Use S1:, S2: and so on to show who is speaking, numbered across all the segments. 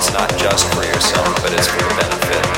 S1: it's not just for yourself, but it's for the benefit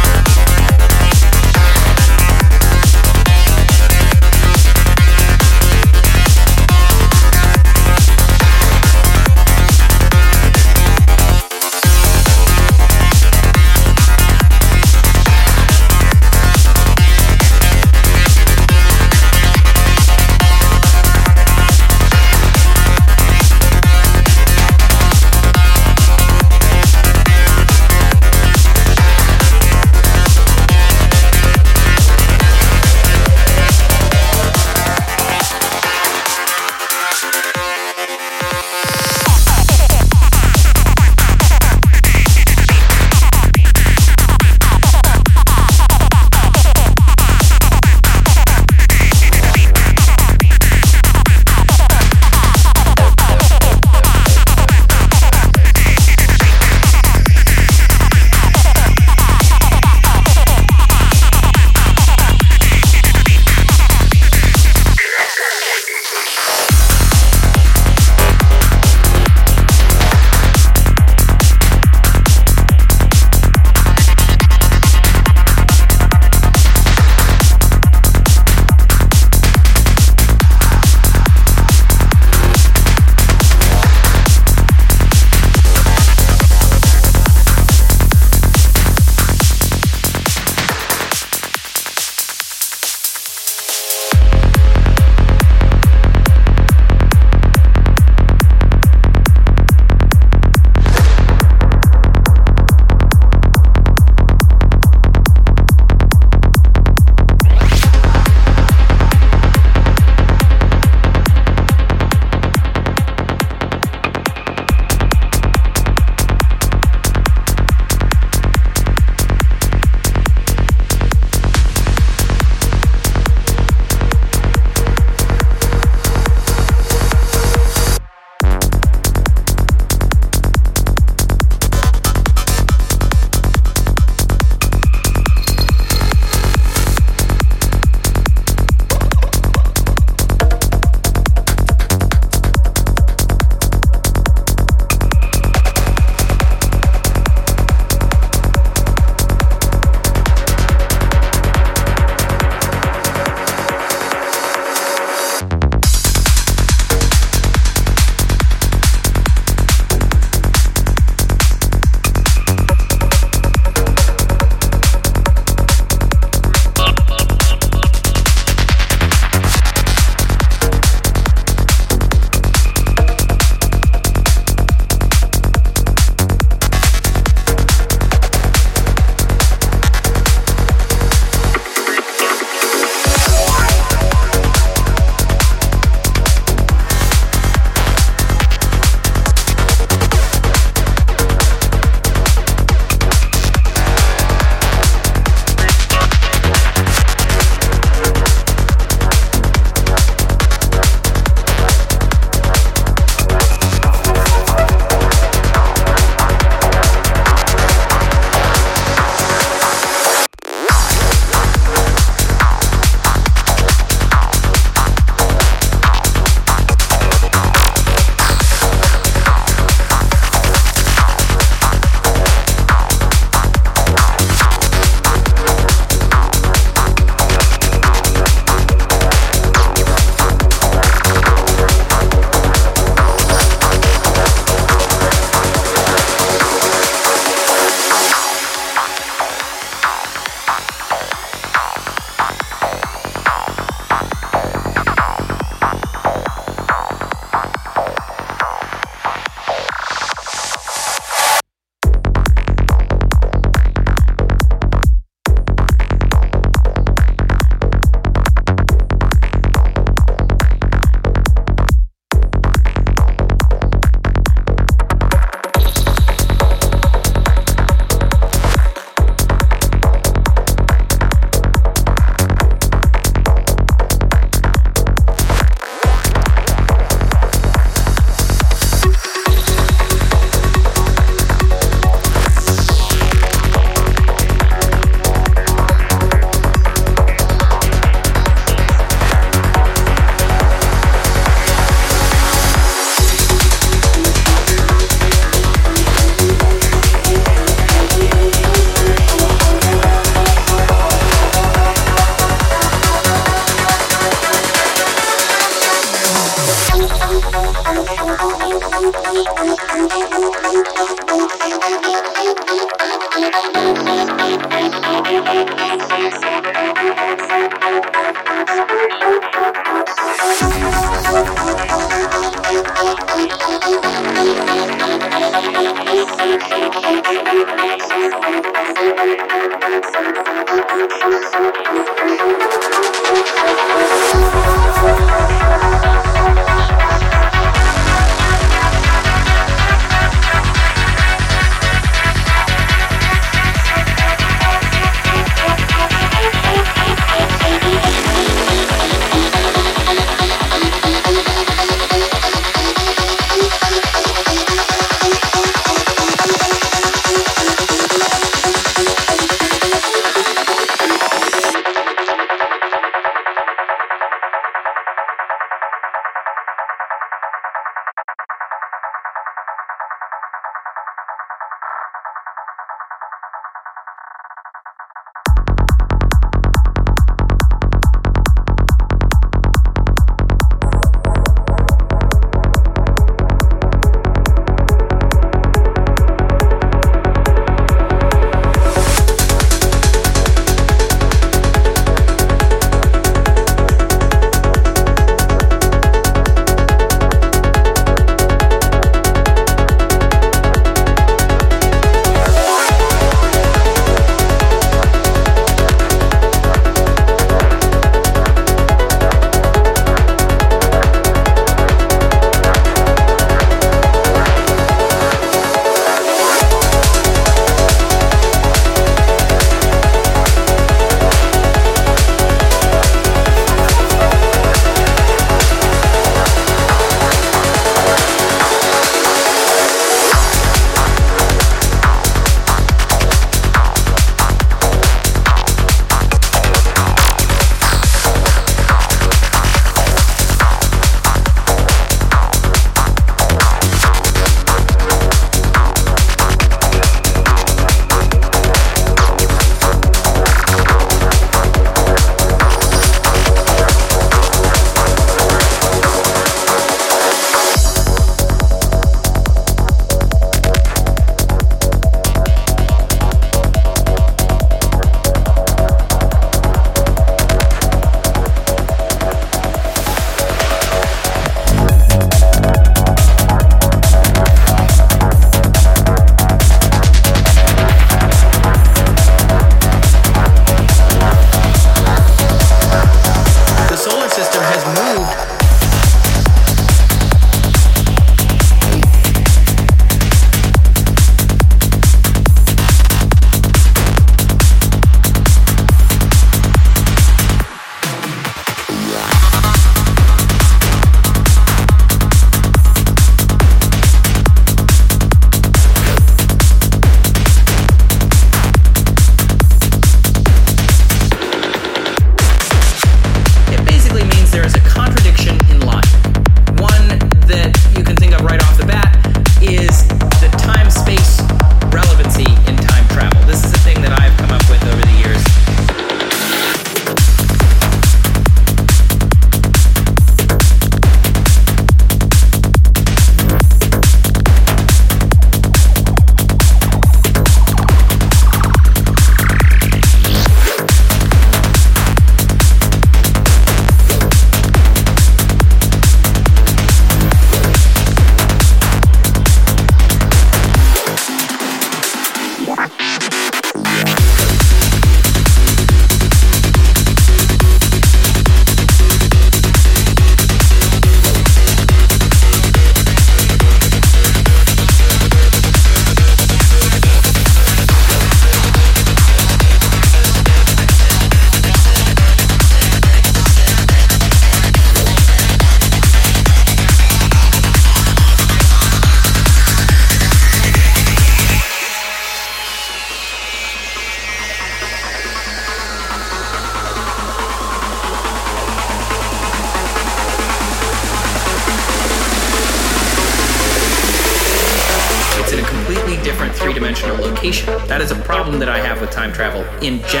S2: in general.